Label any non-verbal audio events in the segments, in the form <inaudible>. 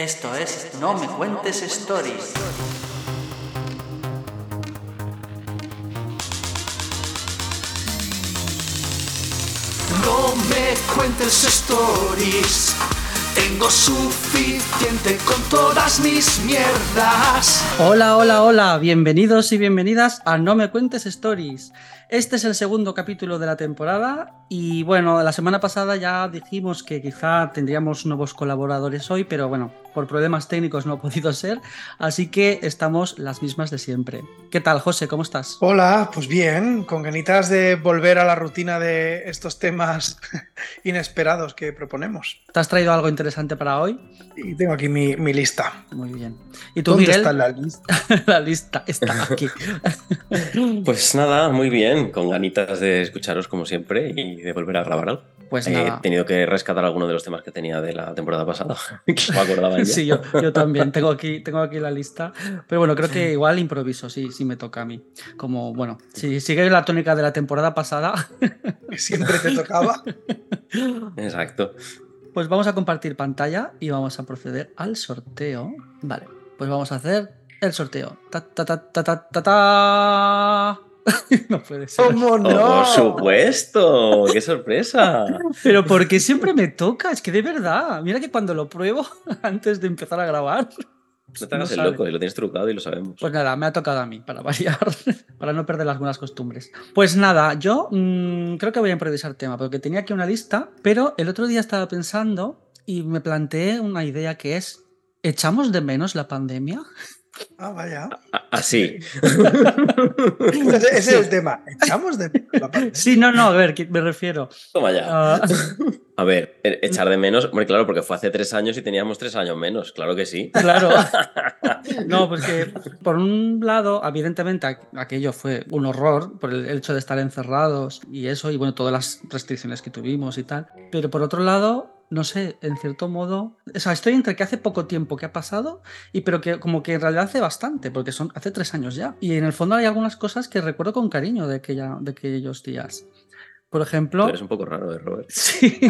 Esto es No Me Cuentes Stories. No me cuentes stories. Tengo suficiente con todas mis mierdas. Hola, hola, hola. Bienvenidos y bienvenidas a No Me Cuentes Stories. Este es el segundo capítulo de la temporada y bueno, la semana pasada ya dijimos que quizá tendríamos nuevos colaboradores hoy, pero bueno, por problemas técnicos no ha <laughs> podido ser, así que estamos las mismas de siempre. ¿Qué tal, José? ¿Cómo estás? Hola, pues bien, con ganitas de volver a la rutina de estos temas <laughs> inesperados que proponemos. ¿Te has traído algo interesante para hoy? Y tengo aquí mi, lista. Muy bien. ¿Y tú, ¿Dónde está la <laughs> lista? la lista está aquí. pues nada, muy bien con ganitas de escucharos como siempre y de volver a grabar algo. Pues He tenido que rescatar algunos de los temas que tenía de la temporada pasada, <laughs> que me acordaba ya. sí, yo, también <laughs> tengo aquí, tengo aquí la lista. Pero bueno, creo que igual improviso, sí, sí me toca a mí. Como, bueno, si sigue la tónica de la temporada pasada. Siempre te tocaba. <laughs> Exacto. Pues vamos a compartir pantalla y vamos a proceder al sorteo. Vale, pues vamos a hacer el sorteo. Ta ta ta ta ta ta. ta. <laughs> no puede ser. ¿Cómo no? Por supuesto, qué sorpresa. <laughs> Pero porque siempre me toca, es que de verdad, mira que cuando lo pruebo <laughs> antes de empezar a grabar. No te hagas el loco, y lo tienes trucado y lo sabemos. Pues nada, me ha tocado a mí, para variar, para no perder las buenas costumbres. Pues nada, yo mmm, creo que voy a improvisar tema, porque tenía aquí una lista, pero el otro día estaba pensando y me planteé una idea que es, ¿echamos de menos la pandemia? Ah, vaya. Así. <laughs> ese, es el tema. Echamos de Sí, no, no, a ver, me refiero. Toma ya. Ah. <laughs> A ver, e, echar de menos, hombre, claro, porque fue hace tres años y teníamos tres años menos, claro que sí. Claro. <laughs> No, pues que por un lado, evidentemente aquello fue un horror por el hecho de estar encerrados y eso, y bueno, todas las restricciones que tuvimos y tal. Pero por otro lado, no sé, en cierto modo, o sea, estoy entre que hace poco tiempo que ha pasado y pero que como que en realidad hace bastante, porque son hace tres años ya. Y en el fondo hay algunas cosas que recuerdo con cariño de, aquella, de aquellos días. Por ejemplo. Tú eres un poco raro, ¿eh, Robert? <laughs> Sí.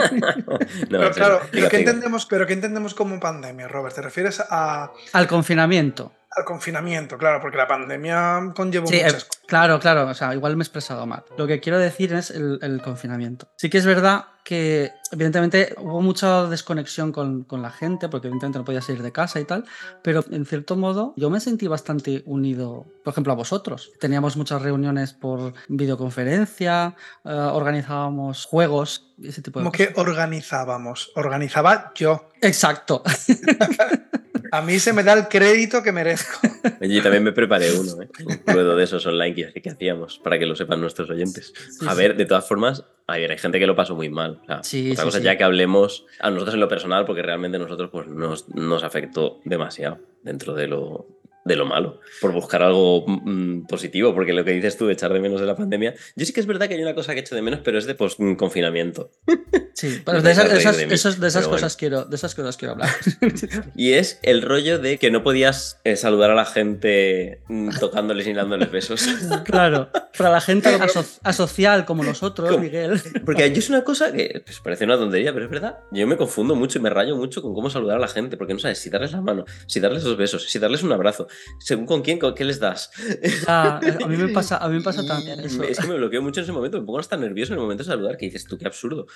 pero claro, ¿pero ¿qué, entendemos, ¿pero ¿qué entendemos como pandemia, Robert? ¿Te refieres a. Al confinamiento al confinamiento, claro, porque la pandemia conllevó muchas cosas. Claro, claro, o sea, igual me he expresado mal. Lo que quiero decir es el, confinamiento. Sí que es verdad que, evidentemente, hubo mucha desconexión con, con, la gente, porque evidentemente no podía salir de casa y tal, pero en cierto modo yo me sentí bastante unido, por ejemplo, a vosotros. Teníamos muchas reuniones por videoconferencia, eh, organizábamos juegos, ese tipo de ¿Cómo que organizábamos? Organizaba yo. Exacto. <laughs> A mí se me da el crédito que merezco. <laughs> Yo también me preparé uno, ¿eh? un ruedo de esos online que, hacíamos, para que lo sepan nuestros oyentes. a ver, de todas formas, hay gente que lo pasó muy mal. otra cosa ya que hablemos a nosotros en lo personal, porque realmente nosotros pues, nos, nos afectó demasiado dentro de lo, de lo malo, por buscar algo mm, positivo, porque lo que dices tú de echar de menos de la pandemia, yo sí que es verdad que hay una cosa que echo de menos, pero es de post confinamiento. <laughs> Sí, pero de, esas, de esas cosas quiero, de esas cosas quiero hablar. <laughs> y es el rollo de que no podías eh, saludar a la gente mm, <laughs> tocándoles y dándoles besos. Claro, para la gente asocial como nosotros, Miguel. Porque yo es una cosa que pues, parece una tontería, pero es verdad. Yo me confundo mucho y me rayo mucho con cómo saludar a la gente, porque no sabes si darles la mano, si darles los besos, si darles un abrazo según con quién, con qué les das. a mí me pasa, a mí me pasa <laughs> también eso. Es que me bloqueo mucho en ese momento, me pongo hasta nervioso en el momento de saludar, que dices tú, qué absurdo.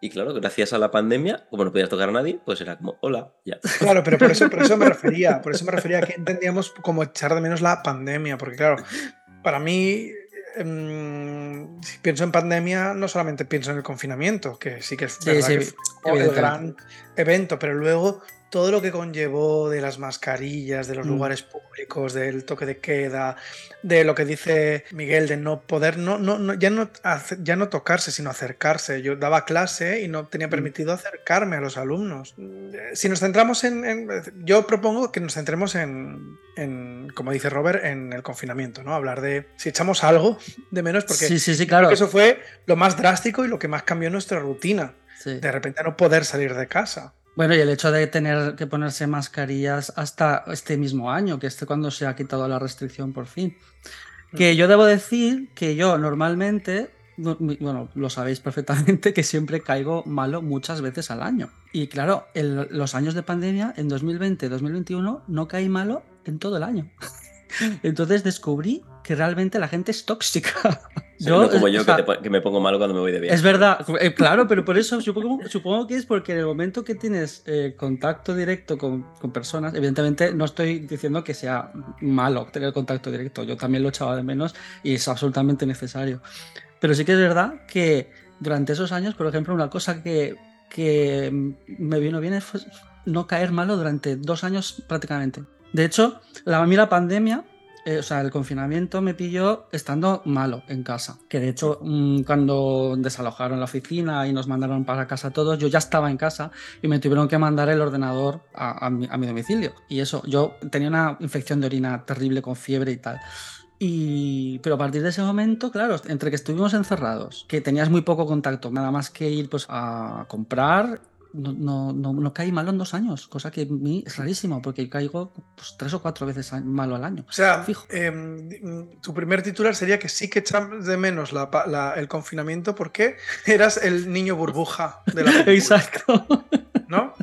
Y claro, gracias a la pandemia, como no podías tocar a nadie, pues era como, hola, ya. Claro, pero por eso, por eso me <laughs> refería, por eso me refería a que entendíamos como echar de menos la pandemia, porque claro, para mí em, si pienso en pandemia, no solamente pienso en el confinamiento, que sí que es el gran evento, pero luego todo lo que conllevó de las mascarillas, de los mm. lugares públicos, del toque de queda, de lo que dice Miguel de no poder, no, no, ya, no ya no tocarse, sino acercarse. Yo daba clase y no tenía mm. permitido acercarme a los alumnos. Si nos centramos en, yo propongo que nos centremos en, en, como dice Robert, en el confinamiento, ¿no? Hablar de si echamos algo de menos, porque sí, sí, sí, claro. eso fue lo más drástico y lo que más cambió nuestra rutina. De repente no poder salir de casa. Bueno, y el hecho de tener que ponerse mascarillas hasta este mismo año, que es cuando se ha quitado la restricción por fin. Que yo debo decir que yo normalmente bueno, lo sabéis perfectamente, que siempre caigo malo muchas veces al año. Y claro, en los años de pandemia, en 2020, 2021, no caí malo en todo el año. <laughs> Entonces descubrí que realmente la gente es tóxica. <laughs> Yo, no como yo, que, me pongo malo cuando me voy de viaje. Es verdad, eh, claro, pero por eso supongo, supongo, que es porque en el momento que tienes eh, contacto directo con, con, personas, evidentemente no estoy diciendo que sea malo tener contacto directo, yo también lo echaba de menos y es absolutamente necesario. Pero sí que es verdad que durante esos años, por ejemplo, una cosa que, que me vino bien es no caer malo durante dos años prácticamente. De hecho, la, a mí la pandemia eh, o sea, el confinamiento me pilló estando malo en casa. Que de hecho, mm, cuando desalojaron la oficina y nos mandaron para casa todos, yo ya estaba en casa y me tuvieron que mandar el ordenador a, mi, domicilio. Y eso, yo tenía una infección de orina terrible con fiebre y tal. Y, pero a partir de ese momento, claro, entre que estuvimos encerrados, que tenías muy poco contacto, nada más que ir pues, a comprar no, no, no, caí malo en dos años, cosa que a mí es rarísimo, porque caigo pues, tres o cuatro veces malo al año. O sea, em, tu primer titular sería que sí que echas de menos el confinamiento porque <laughs> eras el niño burbuja de la Exacto. ¿No?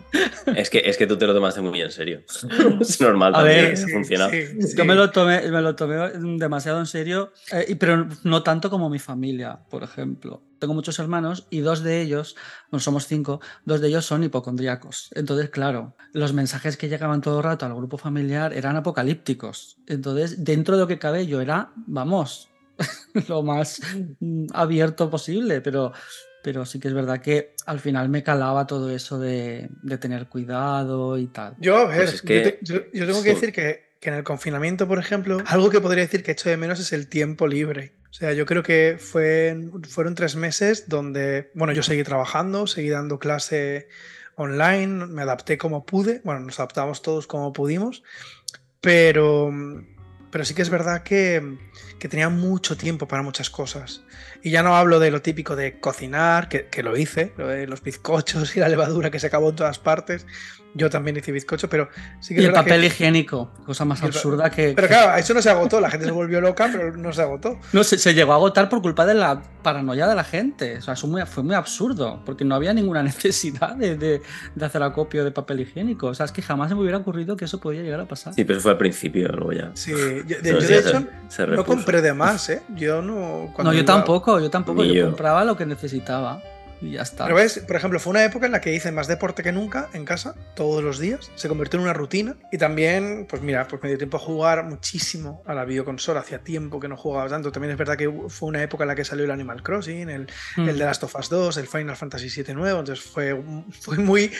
Es que, es que tú te lo tomaste muy en serio. <laughs> es normal también, funciona. Yo me lo, tomé, me lo tomé demasiado en serio, eh, pero no tanto como mi familia, por ejemplo tengo muchos hermanos y dos de ellos, bueno, somos cinco, dos de ellos son hipocondríacos. Entonces, claro, los mensajes que llegaban todo el rato al grupo familiar eran apocalípticos. Entonces, dentro de lo que cabe, yo era, vamos, <laughs> lo más abierto posible, pero, pero sí que es verdad que al final me calaba todo eso de, tener cuidado y tal. Yo, a ver, pues yo, tengo que decir que, que en el confinamiento, por ejemplo, algo que podría decir que echo de menos es el tiempo libre. O sea, yo creo que fue, fueron tres meses donde, bueno, yo seguí trabajando, seguí dando clase online, me adapté como pude, bueno, nos adaptamos todos como pudimos, pero, pero sí que es verdad que, que tenía mucho tiempo para muchas cosas. Y ya no hablo de lo típico de cocinar, que, que lo hice, lo de los bizcochos <laughs> y la levadura que se acabó en todas partes, yo también hice bizcocho, pero sí que Y el papel higiénico, cosa más absurda que. Pero claro, eso no se agotó, la gente se volvió loca, pero no se agotó. No, se, se llegó a agotar por culpa de la paranoia de la gente. O sea, eso fue muy absurdo, porque no había ninguna <laughs> necesidad de, de, hacer acopio de papel higiénico. O sea, es que jamás se me hubiera ocurrido que eso podía llegar a pasar. Sí, pero eso fue al principio, luego ya. Sí, yo, de, hecho no compré de más, ¿eh? Yo no. No, yo tampoco, yo tampoco. yo compraba lo que necesitaba y ya está. Pero ves, por ejemplo, fue una época en la que hice más deporte que nunca en casa, todos los días. Se convirtió en una rutina. Y también, pues mira, pues me dio tiempo a jugar muchísimo a la videoconsola. Hacía tiempo que no jugaba tanto. También es verdad que fue una época en la que salió el Animal Crossing, el, mm. el de Last of Us 2, el Final Fantasy VII nuevo. Entonces fue, <laughs> fue muy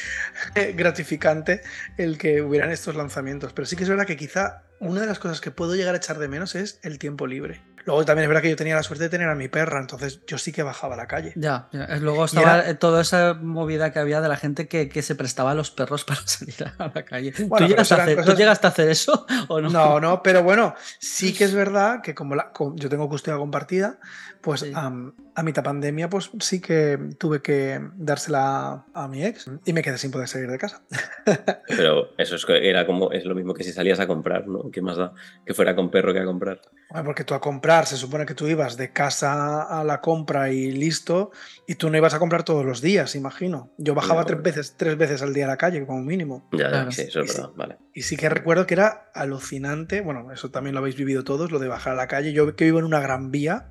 <laughs> gratificante el que hubieran estos lanzamientos. Pero sí que es verdad que quizá una de las cosas que puedo llegar a echar de menos es el tiempo libre. Luego también es verdad que yo tenía la suerte de tener a mi perra, entonces yo sí que bajaba a la calle. Ya, luego estaba toda esa movida que había de la gente que, que, se prestaba a los perros <laughs> para salir a la calle. ¿Tú, llegaste a hacer, eso o no? No, no, pero bueno, sí que es <laughs> verdad que como, la, yo tengo custodia compartida, pues a mitad pandemia pues sí que tuve que dársela a mi ex y me quedé sin poder salir de casa. <laughs> Pero eso es, era como, es lo mismo que si salías a comprar, ¿no? ¿Qué más da que fuera con perro que a comprar? Bueno, porque tú a comprar, se supone que tú ibas de casa a la compra y listo, y tú no ibas a comprar todos los días, imagino. Yo bajaba tres, veces, tres veces al día a la calle, como mínimo. Ya, sí, eso es verdad, vale. Y sí que recuerdo que era alucinante, bueno, eso también lo habéis vivido todos, lo de bajar a la calle. Yo que vivo en una gran vía,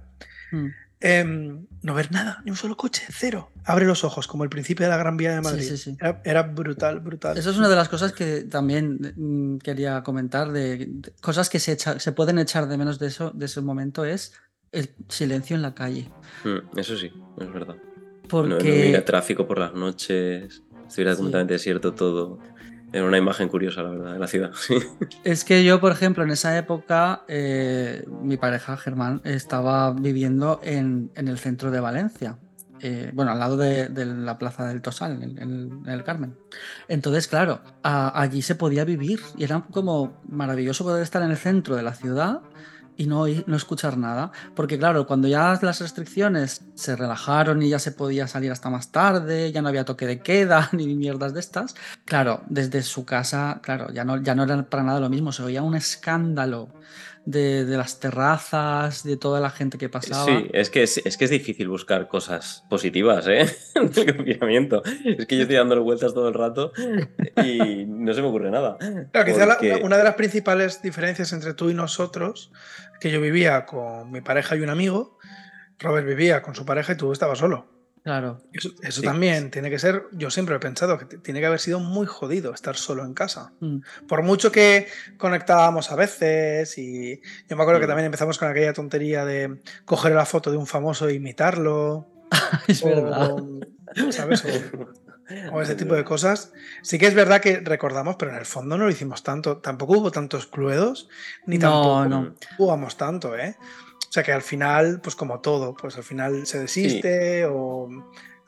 mm. Em, no ver nada, ni un solo coche, cero. Abre los ojos, como el principio de la Gran Vía de Madrid. Era, brutal, brutal. Eso es una de las cosas que también mm, quería comentar, de, cosas que se, se, pueden echar de menos de, eso, de ese momento, es el silencio en la calle. Mm, eso sí, es verdad. Porque... No, tráfico por las noches, estuviera completamente desierto todo. Era una imagen curiosa, la verdad, de la ciudad. <laughs> es que yo, por ejemplo, en esa época, eh, mi pareja Germán estaba viviendo en, el centro de Valencia. Eh, bueno, al lado de, la plaza del Tosal, en, el Carmen. Entonces, claro, allí se podía vivir y era como maravilloso poder estar en el centro de la ciudad y no, no escuchar nada. Porque claro, cuando ya las restricciones se relajaron y ya se podía salir hasta más tarde, ya no había toque de queda <laughs> ni mierdas de estas, claro, desde su casa, claro, ya no, ya no era para nada lo mismo, se oía un escándalo de, las terrazas, de toda la gente que pasaba. Sí, es que es, que es difícil buscar cosas positivas, ¿eh? <laughs> el confinamiento. Es que yo estoy dándole vueltas todo el rato y no se me ocurre nada. Claro, quizá una de las principales diferencias entre tú y nosotros, que yo vivía con mi pareja y un amigo, Robert vivía con su pareja y tú estabas solo. Claro. Eso, también tiene que ser, yo siempre he pensado que tiene que haber sido muy jodido estar solo en casa. Mm. Por mucho que conectábamos a veces y yo me acuerdo que mm. también empezamos con aquella tontería de coger la foto de un famoso e imitarlo. <laughs> es verdad. <laughs> ¿Sabes? O, ese tipo de <laughs> cosas. Sí que es verdad que recordamos, pero en el fondo no lo hicimos tanto. Tampoco hubo tantos cluedos, ni tampoco no. jugamos tanto, ¿eh? O sea que al final, pues como todo, pues al final se desiste o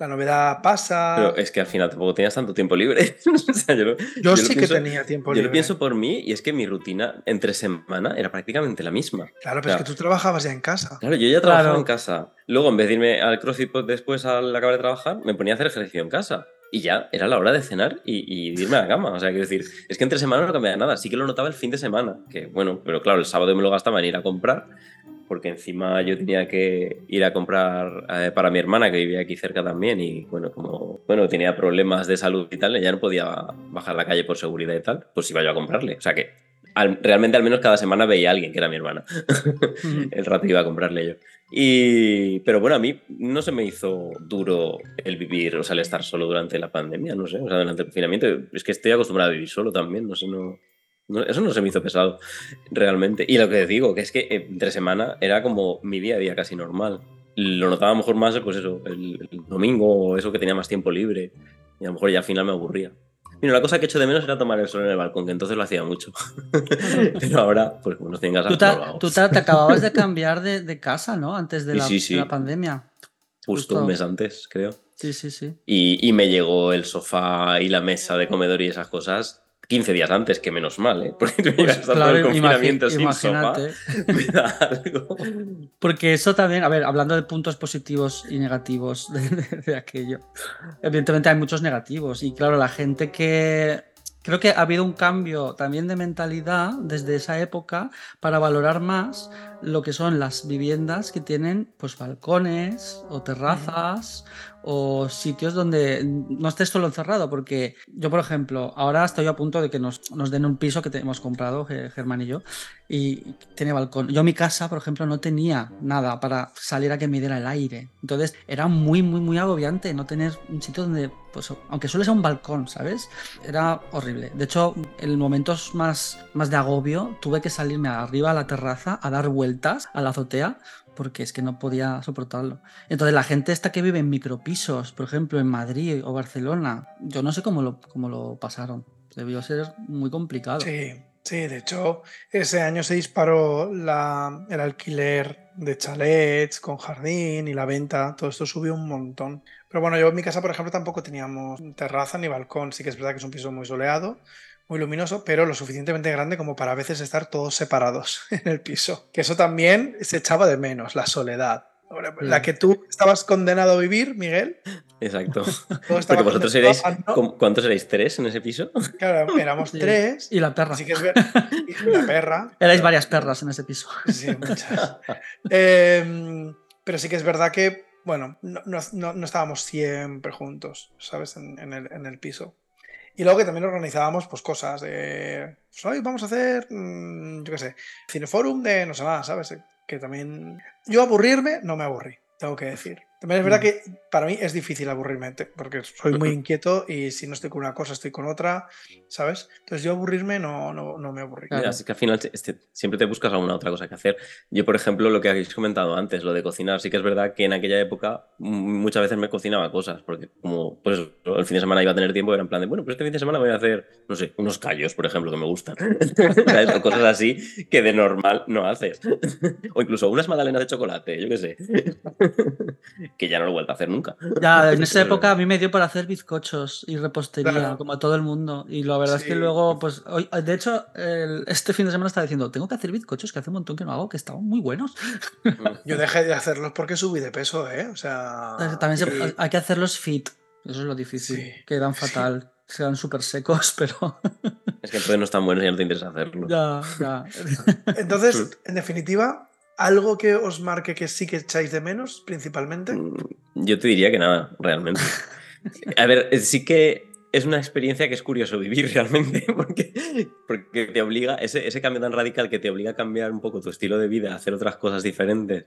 la novedad pasa. Pero es que al final tampoco tenías tanto tiempo libre. <laughs> yo, sí que tenía tiempo libre. Yo lo pienso por mí y es que mi rutina entre semana era prácticamente la misma. Claro, pero es que tú trabajabas ya en casa. Claro, yo ya trabajaba en casa. Luego, en vez de irme al CrossFit pues, después al acabar de trabajar, me ponía a hacer ejercicio en casa. Y ya era la hora de cenar y, y irme a la cama. O sea, quiero decir, es que entre semana no cambiaba nada. Sí que lo notaba el fin de semana. Que bueno, pero claro, el sábado me lo gastaba en ir a comprar porque encima yo tenía que ir a comprar eh, para mi hermana que vivía aquí cerca también y bueno, como bueno, tenía problemas de salud y tal, ya no podía bajar la calle por seguridad y tal, pues iba yo a comprarle. O sea que realmente al menos cada semana veía a alguien que era mi hermana. <laughs> el rato iba a comprarle yo. Y, pero bueno, a mí no se me hizo duro el vivir, o sea, el estar solo durante la pandemia, no sé, o sea, durante el confinamiento. Es que estoy acostumbrado a vivir solo también, no sé, no, eso no se me hizo pesado, realmente. Y lo que digo, que es que entre semana era como mi día a día casi normal. Lo notaba mejor más, pues eso, el, domingo o eso que tenía más tiempo libre. Y a lo mejor ya al final me aburría. Mira, la cosa que he hecho de menos era tomar el sol en el balcón, que entonces lo hacía mucho. <laughs> Pero ahora, pues bueno, estoy en Tú, te, tú te, acababas de cambiar de, casa, ¿no? Antes de la, la pandemia. Justo, un mes antes, creo. Sí, sí, sí. Y, y, me llegó el sofá y la mesa de comedor y esas cosas 15 días antes, que menos mal, ¿eh? <laughs> Porque tú pues, todo el confinamiento sin imagínate. <laughs> Porque eso también, a ver, hablando de puntos positivos y negativos de, aquello, evidentemente hay muchos negativos y claro, la gente que Creo que ha habido un cambio también de mentalidad desde esa época para valorar más lo que son las viviendas que tienen pues balcones o terrazas o sitios donde no estés solo encerrado, porque yo, por ejemplo, ahora estoy a punto de que nos, nos den un piso que hemos comprado, Germán y yo, y tiene balcón. Yo mi casa, por ejemplo, no tenía nada para salir a que me diera el aire. Entonces era muy, muy, muy agobiante no tener un sitio donde, pues, aunque suele ser un balcón, ¿sabes? Era horrible. De hecho, en momentos más, más de agobio, tuve que salirme arriba a la terraza a dar vueltas a la azotea porque es que no podía soportarlo. Entonces la gente esta que vive en micropisos, por ejemplo en Madrid o Barcelona, yo no sé cómo lo, cómo lo pasaron. Debió ser muy complicado. Sí, sí, de hecho ese año se disparó la, el alquiler de chalets con jardín y la venta, todo esto subió un montón. Pero bueno, yo en mi casa, por ejemplo, tampoco teníamos terraza ni balcón, sí que es verdad que es un piso muy soleado muy luminoso, pero lo suficientemente grande como para a veces estar todos separados <laughs> en el piso. Que eso también se echaba de menos, la soledad. La mm. que tú estabas condenado a vivir, Miguel. Exacto. <laughs> Porque vosotros erais. ¿Cuántos erais? ¿Tres en ese piso? <laughs> Claro, éramos tres. Y la perra. Sí que es y la perra. Erais varias perras en ese piso. Sí, muchas. Em, pero sí que es verdad que, bueno, no, estábamos siempre juntos, ¿sabes? En, el, en el piso. Y luego que también organizábamos pues cosas de, pues, hoy vamos a hacer, mm, yo qué sé, cineforum de no sé nada, ¿sabes? Que también... Yo aburrirme, no me aburrí, tengo que decir. También es verdad mm. que para mí es difícil aburrirme, porque soy muy <laughs> inquieto y si no estoy con una cosa, estoy con otra, ¿sabes? Entonces yo aburrirme no, no, no me aburrí. así que al final este, siempre te buscas alguna otra cosa que hacer. Yo, por ejemplo, lo que habéis comentado antes, lo de cocinar, sí que es verdad que en aquella época muchas veces me cocinaba cosas, porque como pues el fin de semana iba a tener tiempo, era en plan de, bueno, pues este fin de semana voy a hacer, no sé, unos callos, por ejemplo, que me gustan. <laughs> o cosas así que de normal no haces. <laughs> o incluso unas magdalenas de chocolate, yo qué sé. Que ya no lo he vuelto a hacer nunca. Ya, en <laughs> esa época a mí me dio para hacer bizcochos y repostería, como a todo el mundo. Y la verdad es que luego, pues, hoy, de hecho, este fin de semana estaba diciendo, tengo que hacer bizcochos, que hace un montón que no hago, que estaban muy buenos. <laughs> Yo dejé de hacerlos porque subí de peso, ¿eh? O sea... También hay que hacerlos fit, eso es lo difícil, quedan fatal. Quedan súper secos, <laughs> pero. Es que entonces no están buenos y no te interesa hacerlo. Ya, ya. Entonces, en definitiva, ¿Algo que os marque que sí que echáis de menos, principalmente? Mm, yo te diría que nada, realmente. A ver, sí que es una experiencia que es curioso vivir realmente, <laughs> porque, porque te obliga, ese, ese, cambio tan radical que te obliga a cambiar un poco tu estilo de vida, a hacer otras cosas diferentes,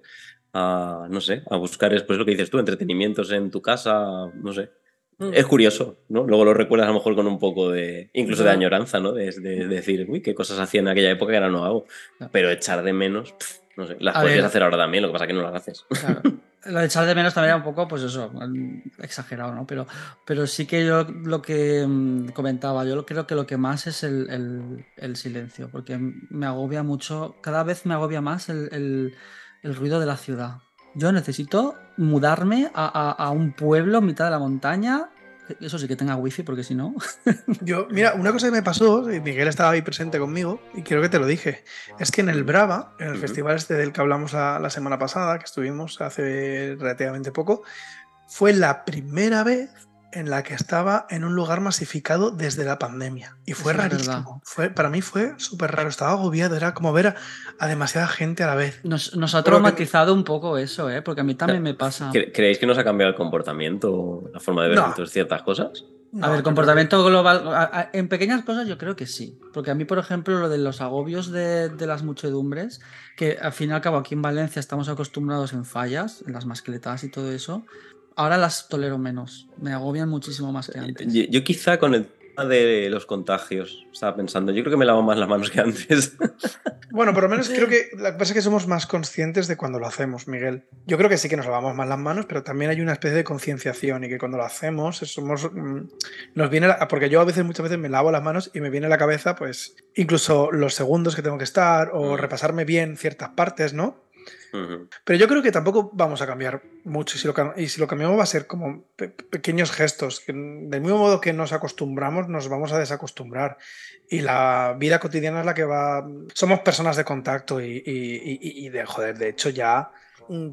a, no sé, a buscar después lo que dices tú, entretenimientos en tu casa, no sé. Mm. Es curioso, ¿no? Luego lo recuerdas a lo mejor con un poco de, incluso de añoranza, ¿no? De, decir, uy, qué cosas hacía en aquella época que ahora no hago. Pero echar de menos, no sé, las podrías hacer ahora también, lo que pasa es que no las haces. Claro. <laughs> Lo de echar de menos también era un poco, pues eso, exagerado, ¿no? Pero, pero sí que yo lo que mm, comentaba, yo creo que lo que más es el, silencio, porque me agobia mucho, cada vez me agobia más el, ruido de la ciudad. Yo necesito mudarme a, a, un pueblo en mitad de la montaña eso sí que tenga wifi, porque si no. <laughs> Yo, mira, una cosa que me pasó, y Miguel estaba ahí presente conmigo, y creo que te lo dije, es que en el Brava, en el festival este del que hablamos la, semana pasada, que estuvimos hace relativamente poco, fue la primera vez en la que estaba en un lugar masificado desde la pandemia. Y fue rarísimo. Fue, para mí fue súper raro. Estaba agobiado. Era como ver a, demasiada gente a la vez. Nos, ha traumatizado un poco eso, ¿eh? porque a mí también me pasa. ¿Creéis que nos ha cambiado el comportamiento, la forma de ver ciertas cosas? a ver, comportamiento global. en pequeñas cosas yo creo que sí. Porque a mí, por ejemplo, lo de los agobios de, de, las muchedumbres, que al fin y al cabo aquí en Valencia estamos acostumbrados en fallas, en las mascletas y todo eso ahora las tolero menos. Me agobian muchísimo más que antes. Yo, quizá con el tema de los contagios estaba pensando, yo creo que me lavo más las manos que antes. <laughs> Bueno, por lo menos creo que lo que pasa es que somos más conscientes de cuando lo hacemos, Miguel. Yo creo que sí que nos lavamos más las manos, pero también hay una especie de concienciación y que cuando lo hacemos somos mm, nos viene porque yo a veces muchas veces me lavo las manos y me viene a la cabeza pues incluso los segundos que tengo que estar o mm. repasarme bien ciertas partes, ¿no? Pero yo creo que tampoco vamos a cambiar mucho. Y si lo, cambiamos va a ser como pequeños gestos. Que del mismo modo que nos acostumbramos, nos vamos a desacostumbrar. Y la vida cotidiana es la que va. Somos personas de contacto y, y de joder. De hecho, ya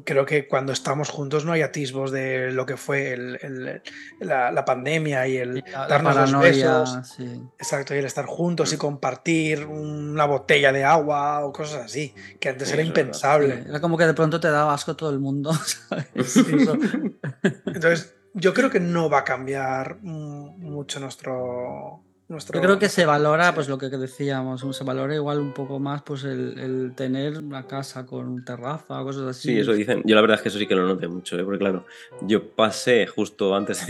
creo que cuando estamos juntos no hay atisbos de lo que fue la, pandemia y el darnos los besos. Exacto, y el estar juntos y compartir una botella de agua o cosas así, que antes era impensable. Era como que de pronto te daba asco todo el mundo. <laughs> <laughs> Entonces, yo creo que no va a cambiar mucho nuestro yo creo que se valora, pues lo que decíamos, se valora igual un poco más pues el, tener una casa con terraza, cosas así. Sí, eso dicen. Yo la verdad es que eso sí que lo noté mucho, ¿eh? porque claro, yo pasé justo antes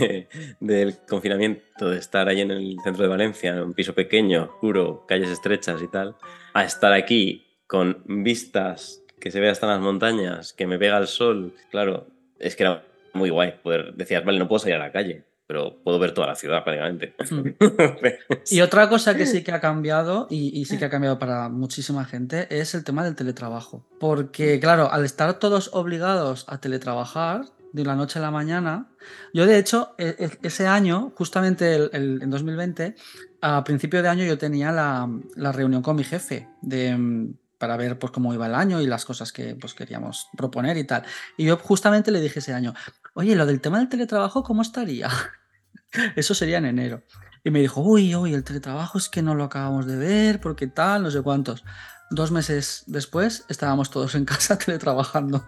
del confinamiento de estar ahí en el centro de Valencia, en un piso pequeño, oscuro, calles estrechas y tal, a estar aquí con vistas que se ve hasta las montañas, que me pega el sol. Claro, es que era muy guay poder, decías, vale, no puedo salir a la calle pero puedo ver toda la ciudad prácticamente. Mm. <laughs> y otra cosa que sí que ha cambiado, y, sí que ha cambiado para muchísima gente, es el tema del teletrabajo. Porque, claro, al estar todos obligados a teletrabajar de la noche a la mañana, yo de hecho, e, e, ese año, justamente el, en 2020, a principio de año yo tenía la, la reunión con mi jefe de para ver pues, cómo iba el año y las cosas que pues, queríamos proponer y tal. Y yo justamente le dije ese año, oye, lo del tema del teletrabajo, ¿cómo estaría? Eso sería en enero. Y me dijo, uy, uy, el teletrabajo es que no lo acabamos de ver, porque tal, no sé cuántos. Dos meses después estábamos todos en casa <laughs> teletrabajando.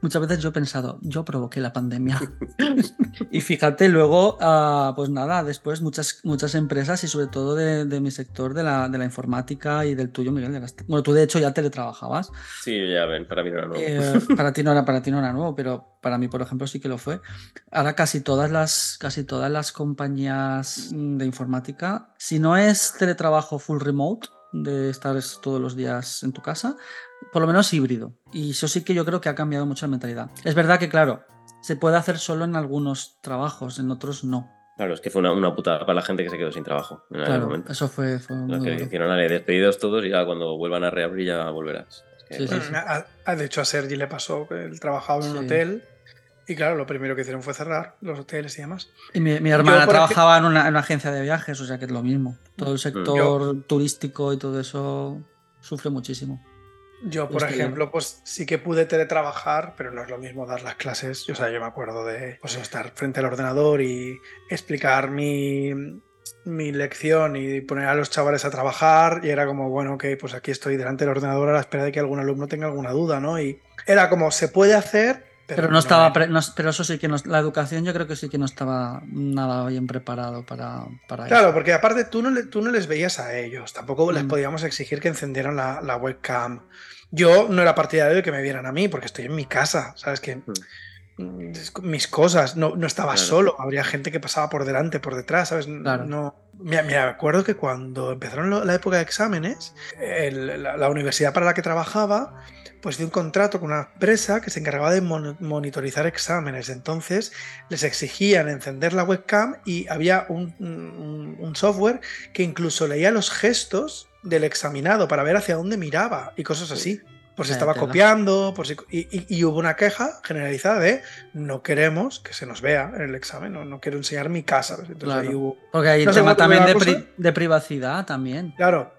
Muchas veces yo he pensado, yo provoqué la pandemia. <laughs> y fíjate, luego, ah, pues nada, después muchas, muchas empresas y sobre todo de, mi sector, de la, de la, informática y del tuyo, Miguel. bueno, tú de hecho ya teletrabajabas. Sí, ya ven, para mí no era nuevo. Eh, <laughs> para, ti no era, para ti no era nuevo, pero para mí, por ejemplo, sí que lo fue. Ahora casi todas las, casi todas las compañías de informática, si no es teletrabajo full remote, de estar todos los días en tu casa, por lo menos híbrido. Y eso sí que yo creo que ha cambiado mucho la mentalidad. Es verdad que, claro, se puede hacer solo en algunos trabajos, en otros no. Claro, es que fue una, una putada para la gente que se quedó sin trabajo. claro, eso fue. fue Los que dijeron, dale, despedidos todos y ya cuando vuelvan a reabrir ya volverás. de hecho, a Sergi le pasó que él trabajaba en un hotel Y claro, lo primero que hicieron fue cerrar los hoteles y demás. Y mi, hermana trabajaba en, una, agencia de viajes, o sea que es lo mismo. Todo el mm. sector turístico y todo eso sufre muchísimo. Yo, por ejemplo, pues sí que pude teletrabajar, pero no es lo mismo dar las clases. O sea, yo me acuerdo de pues, estar frente al ordenador y explicar mi, mi lección y poner a los chavales a trabajar y era como, bueno, ok, pues aquí estoy delante del ordenador a la espera de que algún alumno tenga alguna duda, ¿no? Y era como, se puede hacer, pero, no, estaba, pero eso sí que no, la educación yo creo que sí que no estaba nada bien preparado para, para Claro, porque aparte tú no, le, tú no les veías a ellos, tampoco les mm. podíamos exigir que encendieran la, la, webcam. Yo no era partidario de que me vieran a mí, porque estoy en mi casa, ¿sabes? Que mm. mis cosas, no, no estaba solo, habría gente que pasaba por delante, por detrás, ¿sabes? No, me acuerdo que cuando empezaron la época de exámenes, la universidad para la que trabajaba pues de un contrato con una empresa que se encargaba de monitorizar exámenes. Entonces les exigían encender la webcam y había un, software que incluso leía los gestos del examinado para ver hacia dónde miraba y cosas así. Por si estaba copiando, por si, y, hubo una queja generalizada de no queremos que se nos vea en el examen, no, quiero enseñar mi casa. Porque hay un tema también de, de, privacidad también. Claro.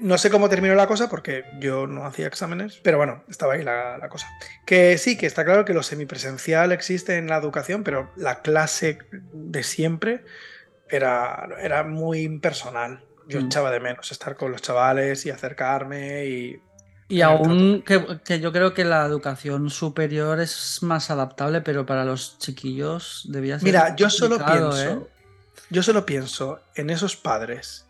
No sé cómo terminó la cosa porque yo no hacía exámenes, pero bueno, estaba ahí la, cosa. Que sí, que está claro que lo semipresencial existe en la educación, pero la clase de siempre era, era muy impersonal. Yo mm. echaba de menos estar con los chavales y acercarme y y aún que, yo creo que la educación superior es más adaptable, pero para los chiquillos debía ser. Mira, yo solo pienso. ¿eh? Yo solo pienso en esos padres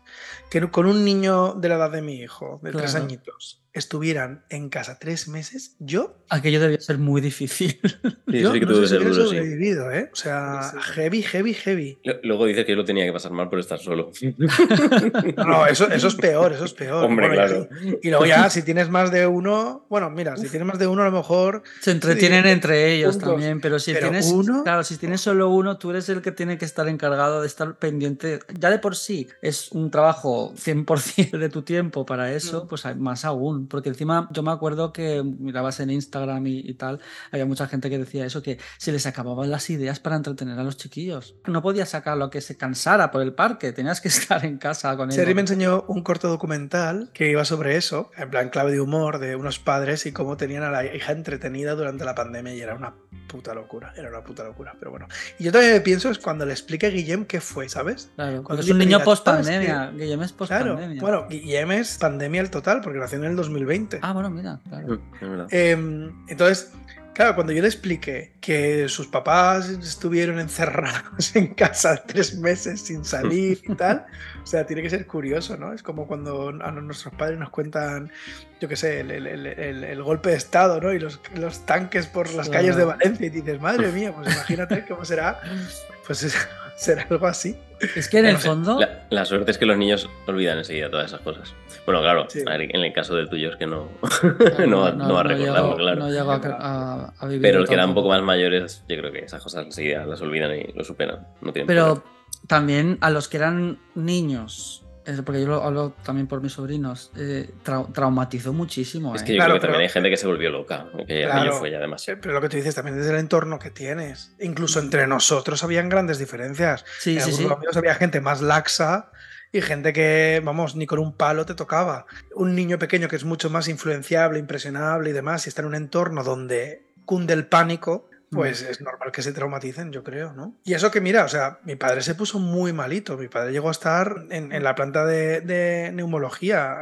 que con un niño de la edad de mi hijo, de tres añitos, estuvieran en casa tres meses, yo. Aquello debía ser muy difícil. <laughs> yo sí que no sé si sobrevivido, ¿eh? O sea, heavy, heavy, heavy. Luego dice que yo lo tenía que pasar mal por estar solo. <laughs> no, eso, eso es peor, eso es peor. Hombre, claro. Y, luego ya, <laughs> si tienes más de uno, bueno, mira, si tienes más de uno, a lo mejor. Se entretienen entre ellos también, pero si tienes. Uno... Claro, si tienes solo uno, tú eres el que tiene que estar encargado de estar pendiente. Ya de por sí es un trabajo 100% de tu tiempo para eso, mm. pues más aún porque encima yo me acuerdo que mirabas en Instagram y, tal, había mucha gente que decía eso, que se les acababan las ideas para entretener a los chiquillos. No podías sacar lo que se cansara por el parque, tenías que <laughs> estar en casa con él. Seri me enseñó un corto documental que iba sobre eso, en plan clave de humor, de unos padres y cómo tenían a la hija entretenida durante la pandemia y era una puta locura, era una puta locura, pero bueno. Y yo también pienso es cuando le explique a Guillem qué fue, ¿sabes? Claro, cuando es un niño post pandemia, Guillem es post pandemia. Claro, bueno, Guillem es pandemia el total porque nació en el 2000 Ah, bueno, mira, claro. Mm, em, entonces, claro, cuando yo le expliqué que sus papás estuvieron encerrados <laughs> en casa tres meses sin salir y <laughs> tal, o sea, tiene que ser curioso, ¿no? Es como cuando a nuestros padres nos cuentan, yo qué sé, el, golpe de Estado, ¿no? Y los, tanques por las calles de Valencia y dices, madre mía, pues imagínate cómo será, <laughs> pues será algo así. Es que en el <laughs> fondo... La, suerte es que los niños olvidan enseguida todas esas cosas. Bueno, claro, en el caso del tuyo es que no, <laughs> no, va a recordarlo, claro. No llego a, vivir Pero el que eran un poco más mayores, yo creo que esas cosas enseguida las olvidan y lo superan. No Pero también a los que eran niños porque yo lo hablo también por mis sobrinos, eh, traumatizó muchísimo. Es que yo creo que también hay gente que se volvió loca, que el niño fue ya demasiado. Pero lo que tú dices también desde el entorno que tienes. Incluso entre nosotros habían grandes diferencias. Sí, sí, sí. había gente más laxa y gente que, vamos, ni con un palo te tocaba. Un niño pequeño que es mucho más influenciable, impresionable y demás, y está en un entorno donde cunde el pánico, pues es normal que se traumaticen, yo creo, ¿no? Y eso que mira, o sea, mi padre se puso muy malito, mi padre llegó a estar en, la planta de, neumología,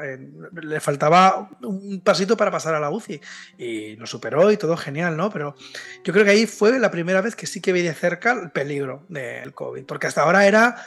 le faltaba un pasito para pasar a la UCI y lo superó y todo genial, ¿no? Pero yo creo que ahí fue la primera vez que sí que vi de cerca el peligro del COVID, porque hasta ahora era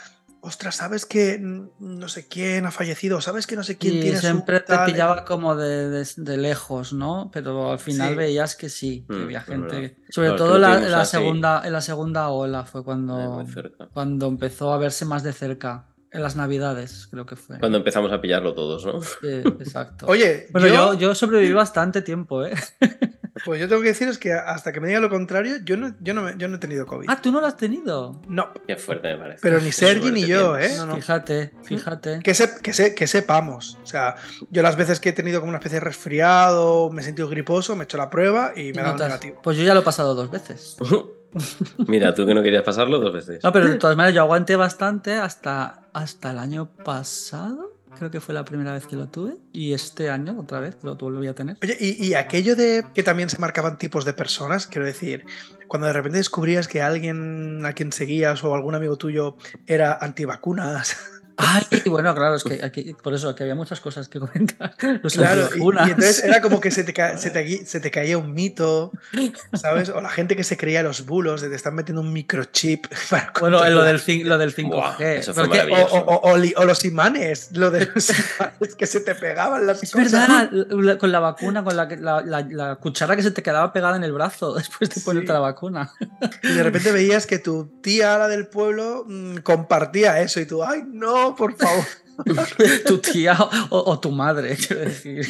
ostras, sabes que no sé quién ha fallecido, sabes que no sé quién tiene siempre te pillaba como de, lejos, ¿no? Pero al final veías que sí, que mm, había gente. Sobre todo en la, segunda, en la segunda ola fue cuando, cuando empezó a verse más de cerca. En las navidades, creo que fue. Cuando empezamos a pillarlo todos, ¿no? Sí, exacto. Oye, pero yo, yo sobreviví bastante tiempo, ¿eh? <laughs> Pues yo tengo que deciros que hasta que me diga lo contrario, yo no, yo no, yo no he tenido COVID. Ah, ¿tú no lo has tenido? No. Qué fuerte me parece. Pero ni Sergi ni yo, ¿eh? Fíjate, fíjate. Que, que, que, sepamos. O sea, yo las veces que he tenido como una especie de resfriado, me he sentido griposo, me he hecho la prueba y me he dado negativo. Pues yo ya lo he pasado dos veces. <laughs> Mira, tú que no querías pasarlo dos veces. No, pero de todas maneras yo aguanté bastante hasta, hasta el año pasado. Creo que fue la primera vez que lo tuve. Y este año, otra vez, lo volví a tener. Oye, y, y aquello de que también se marcaban tipos de personas, quiero decir, cuando de repente descubrías que alguien a quien seguías o algún amigo tuyo era antivacunas. <laughs> Ay, bueno, claro, es que aquí, por eso, que había muchas cosas que comentar. <laughs> claro, y, y, entonces era como que se te, ca se, te, <laughs> se te, caía un mito, ¿sabes? O la gente que se creía los bulos de te están metiendo un microchip. <laughs> Para bueno, lo del, lo del 5G. Wow, eso fue Porque, o, o, o, los imanes, lo de los imanes que se te pegaban las es cosas. verdad, con la vacuna, con la, la, la, la, cuchara que se te quedaba pegada en el brazo después de sí. ponerte la vacuna. Y de repente veías que tu tía, la del pueblo, mmm, compartía eso y tú, ay, no, por favor. <laughs> tu tía o, o, tu madre, quiero decir.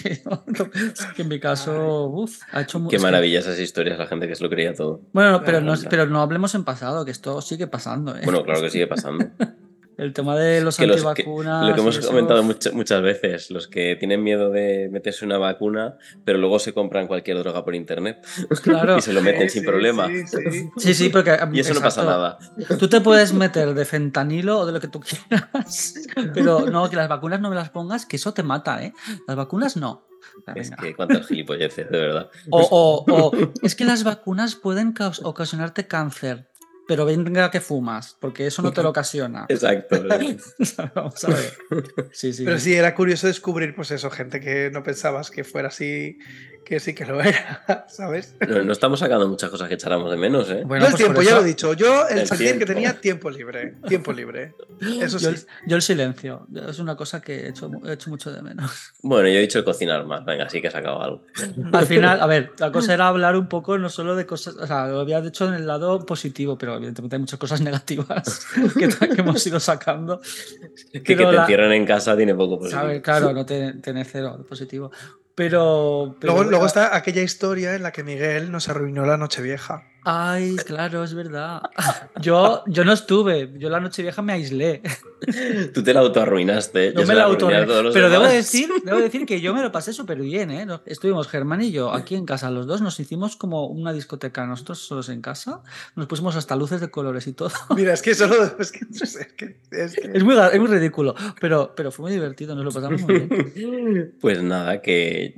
que en mi caso, uf, ha hecho Qué maravilla esas historias, la gente que se lo creía todo. Bueno, pero no, pero no hablemos en pasado, que esto sigue pasando. ¿eh? Bueno, claro que sigue pasando. <laughs> El tema de los que antivacunas. Los que, lo que hemos comentado mucho, muchas veces, los que tienen miedo de meterse una vacuna, pero luego se compran cualquier droga por internet. Claro. <laughs> y se lo meten sí, sin sí, problema. Sí, sí, <laughs> sí, porque. Y eso exacto. no pasa nada. Tú te puedes meter de fentanilo o de lo que tú quieras, pero no, que las vacunas no me las pongas, que eso te mata, ¿eh? Las vacunas no. Es que cuántas gilipolleces, de verdad. O, o, o, es que las vacunas pueden ocasionarte cáncer pero venga que fumas, porque eso no te lo ocasiona. Exacto. <laughs> Vamos a ver. Sí, sí. Pero sí, era curioso descubrir, pues eso, gente que no pensabas que fuera así, que sí que lo <laughs> era, ¿sabes? No, no estamos sacando muchas cosas que echáramos de menos, ¿eh? Bueno, yo el pues tiempo, ya lo he dicho. Yo el, el sentir que tenía tiempo libre. Tiempo libre. Eso sí. Yo, yo, el silencio. Es una cosa que he hecho, he hecho mucho de menos. Bueno, yo he dicho el cocinar más. Venga, sí que he sacado algo. Al final, a ver, la cosa era hablar un poco no solo de cosas. O sea, lo había hecho en el lado positivo, pero evidentemente hay muchas cosas negativas <laughs> que, que hemos ido sacando. que, que te la, encierren en casa tiene poco positivo. Claro, no tiene, tiene cero positivo. Pero, pero luego, luego, está aquella historia en la que Miguel nos arruinó la noche vieja. Ay, claro, es verdad. Yo, yo no estuve, yo la noche vieja me aislé. Tú te la autoarruinaste. No me la autoarruiné. Pero debo decir, debo decir que yo me lo pasé súper bien. ¿eh? Estuvimos Germán y yo aquí en casa, los dos, nos hicimos como una discoteca, nosotros solos en casa. Nos pusimos hasta luces de colores y todo. Mira, es que solo. Es, que, es, que, es, que... es, muy, es muy ridículo, pero, pero fue muy divertido, nos lo pasamos muy bien. Pues nada, que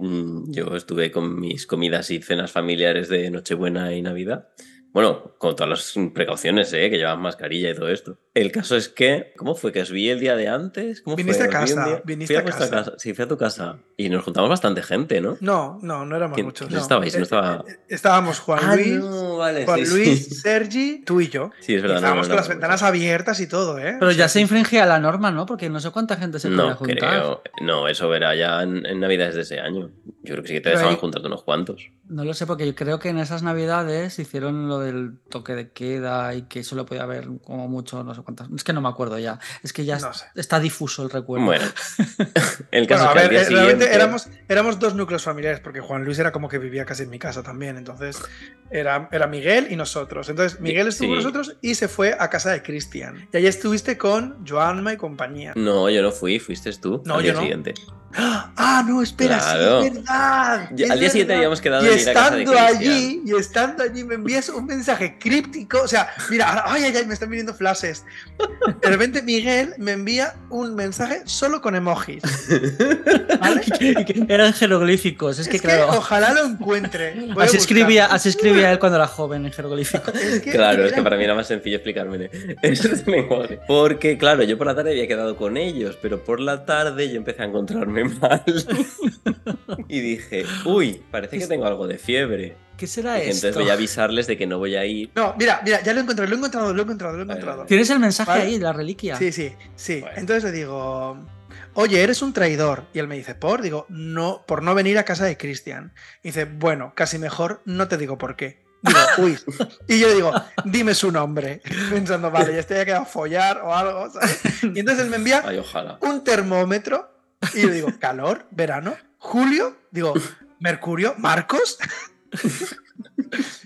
yo estuve con mis comidas y cenas familiares de Nochebuena y Navidad. Bueno, con todas las precauciones, ¿eh? que llevan mascarilla y todo esto. El caso es que, ¿cómo fue? ¿Que os vi el día de antes? ¿Cómo viniste fue? a casa. Viniste fui a, casa. casa. Sí, fui a tu casa. Y nos juntamos bastante gente, ¿no? No, no, no éramos muchos. No, estabais, no estaba. Estábamos Juan ah, Luis, no, vale, Juan sí, Luis, sí. Sergi, tú y yo. Sí, es verdad. Y estábamos no, con las ventanas abiertas y todo, ¿eh? Pero ya se infringía la norma, ¿no? Porque no sé cuánta gente se no podía juntar. Creo. No, eso verá ya en, en, Navidades de ese año. Yo creo que sí que te dejaban juntarte unos cuantos. No lo sé, porque yo creo que en esas Navidades hicieron lo del toque de queda y que solo podía haber como mucho, no sé cuántas. Es que no me acuerdo ya. Es que ya No sé. está difuso el recuerdo. Bueno, <laughs> el caso Bueno, a es que ver, al día eh, realmente siguiente. éramos, éramos dos núcleos familiares, porque Juan Luis era como que vivía casi en mi casa también. Entonces era, era Miguel y nosotros. Entonces Miguel estuvo Sí. con nosotros y se fue a casa de Cristian. Y allí estuviste con Joanma y compañía. No, yo no fui, fuiste tú No, al yo día no. siguiente. <gasps> Ah, no, espera, Claro. sí, es verdad. Es al día siguiente verdad. habíamos quedado y en ir a casa de Cristian. allí, y estando allí me envías un mensaje críptico, o sea, mira, ay, ay, ay, me están viniendo flashes. De repente Miguel me envía un mensaje solo con emojis. ¿Vale? <laughs> Que Eran jeroglíficos, es que Es que claro. ojalá lo encuentre. <laughs> Voy a Así escribía, así escribía él cuando era joven en jeroglíficos. <laughs> Es que Claro, es que era- para mí era más sencillo lenguaje. Porque, claro, yo por la tarde había quedado con ellos, pero por la tarde yo empecé a encontrarme mal. y dije, uy, parece que tengo algo de fiebre. ¿Qué será Y esto? entonces voy a avisarles de que no voy a ir. No, mira, mira, ya lo he encontrado, lo he encontrado, lo he encontrado, lo he encontrado. ¿Tienes el mensaje ¿Vale? ahí, la reliquia? Sí, sí, sí. Bueno. Entonces le digo, oye, eres un traidor. Y él me dice, ¿por? Digo, no, por no venir a casa de Cristian. Y dice, bueno, casi mejor, no te digo por qué. Digo, <laughs> uy. Y yo digo, dime su nombre. <laughs> Pensando, vale, ya estoy ya quedado a follar o algo, ¿sabes? Y entonces él me envía Ay, ojalá. un termómetro. Y yo digo, calor, verano, julio. Digo, Mercurio, Marcos.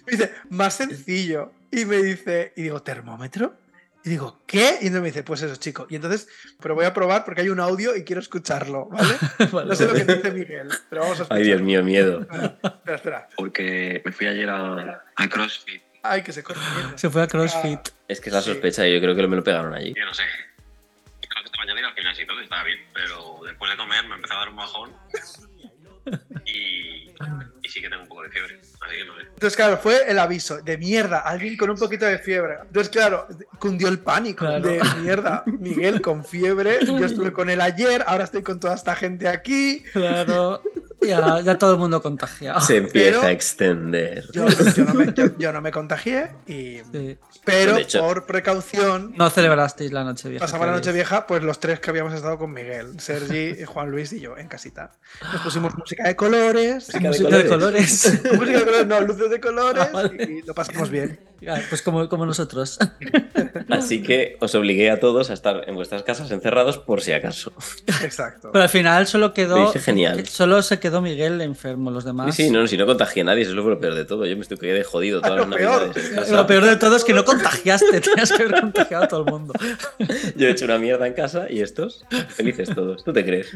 Me <laughs> dice, más sencillo. Y me dice, y digo, ¿termómetro? Y digo, ¿qué? Y entonces me dice, pues eso, chico. Y entonces, pero voy a probar porque hay un audio y quiero escucharlo, ¿vale? <laughs> Vale. No sé lo que dice Miguel, pero vamos a escuchar. Ay, Dios mío, miedo. <laughs> Espera, espera. porque me fui ayer a, a CrossFit Ay, que se corta. Se fue a CrossFit. Ah, es que es la sospecha, y yo creo que me lo pegaron allí. Yo no sé. Creo que esta mañana iba al gimnasio y todo, estaba bien, pero después de comer me empezó a dar un bajón. Y sí que tengo un poco de fiebre. Así que no sé. Entonces, claro, fue el aviso de mierda, alguien con un poquito de fiebre. Entonces, claro, cundió el pánico Claro. de mierda. Miguel con fiebre, yo estuve con él ayer, ahora estoy con toda esta gente aquí. Claro. Ya, ya todo el mundo contagiado. Se empieza Pero- a extender. Yo, yo no, me, yo- yo no me contagié, y, Sí. pero hecho- por precaución, No celebrasteis la noche vieja. pasamos la noche vieja, pues los tres que habíamos estado con Miguel, Sergi, <laughs> Juan Luis y yo en casita. Nos pusimos música de colores, Música de Música de colores. música de colores, no, luces de colores, <laughs> Ah, vale. y lo pasamos bien. Ya, pues como, como nosotros. <laughs> Así que os obligué a todos a estar en vuestras casas encerrados por si acaso. Exacto. Pero al final solo Lo quedó. genial. Solo se quedó Miguel enfermo, los demás. Sí, sí, no, si no contagié a nadie, eso fue lo peor de todo. Yo me estoy quedé jodido todas las <laughs> Lo peor. navidades. en casa. Lo peor de todo es que no contagiaste, <laughs> tenías que haber contagiado a todo el mundo. Yo he hecho una mierda en casa y estos, felices todos. ¿Tú te crees?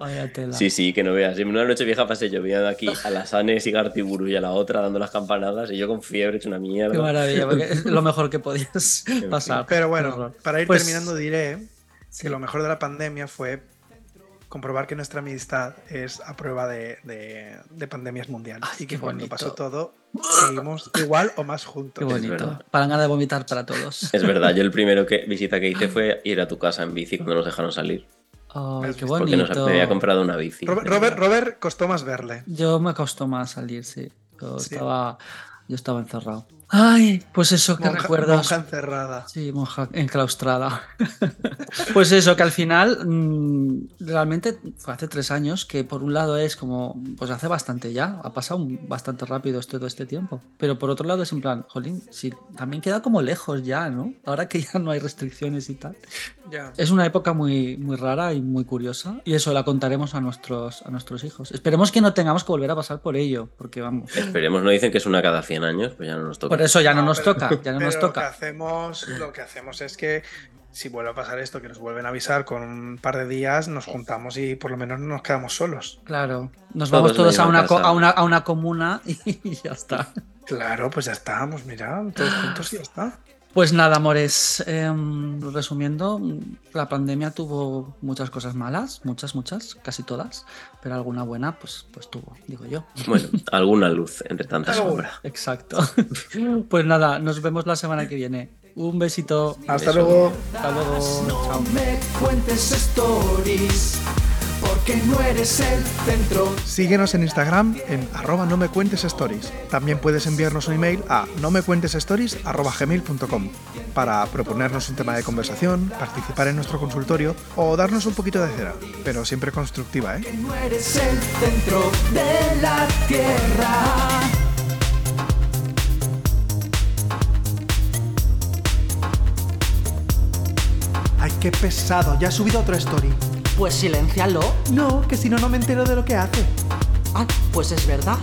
Vaya tela. Sí, sí, que no veas. En una noche vieja pasé yo viendo aquí a la Sanes y Gartiburu y a la otra dando las campanadas y yo con fiebre hecho una Qué maravilla, <laughs> porque es lo mejor que podías <laughs> pasar. Pero bueno, para ir Pues- terminando diré Sí. que lo mejor de la pandemia fue comprobar que nuestra amistad es a prueba de, de- de pandemias mundiales Ay, y que cuando pasó todo seguimos igual o más juntos. Qué bonito. verdad. Para ganar de vomitar para todos. Es verdad, yo el primero que visita que hice fue ir a tu casa en bici cuando nos dejaron salir. Qué Porque nos había comprado una bici. Robert, Robert, Robert costó más verle. Yo me costó más salir, sí. Yo Sí. estaba, yo estaba encerrado. Ay, pues eso, qué Monja, recuerdos. monja encerrada. Sí, monja enclaustrada. <laughs> pues eso, que al final mm, realmente fue hace tres años que por un lado es como, pues hace bastante ya, ha pasado bastante rápido este, todo este tiempo. Pero por otro lado es en plan, jolín, sí, también queda como lejos ya, ¿no? Ahora que ya no hay restricciones y tal. Ya. Es una época muy, muy rara y muy curiosa y eso la contaremos a nuestros, a nuestros hijos. Esperemos que no tengamos que volver a pasar por ello, porque vamos. Esperemos, no dicen que es una cada 100 años, pues ya no nos toca. Por eso ya no, No, nos pero- toca, ya no nos Pero Lo que, toca. hacemos, lo que hacemos es que si vuelve a pasar esto, que nos vuelven a avisar con un par de días, nos juntamos y por lo menos no nos quedamos solos. Claro, nos Todos vamos la todos a una, a, una, a una comuna <laughs> y ya está. Claro, pues ya estamos, mira, todos juntos y ya está. Pues nada, amores, em, resumiendo, la pandemia tuvo muchas cosas malas, muchas, muchas, casi todas, pero alguna buena, pues, pues tuvo, digo yo. Bueno, alguna luz entre tanta Algo. sombra. Exacto. <laughs> Pues nada, nos vemos la semana que viene. Un besito. Hasta Beso. luego. Hasta luego. No Chao. me cuentes stories, porque no eres el centro. Síguenos en Instagram en arroba no me cuentes stories. También puedes enviarnos un email a no me cuentes stories arroba gmail.com para proponernos un tema de conversación, participar en nuestro consultorio o darnos un poquito de cera, pero siempre constructiva, ¿eh? Que no eres el centro de la tierra. Ay, qué pesado, ya ha subido otra story. Pues siléncialo. No, que si no, no me entero de lo que hace. Ah, pues es verdad.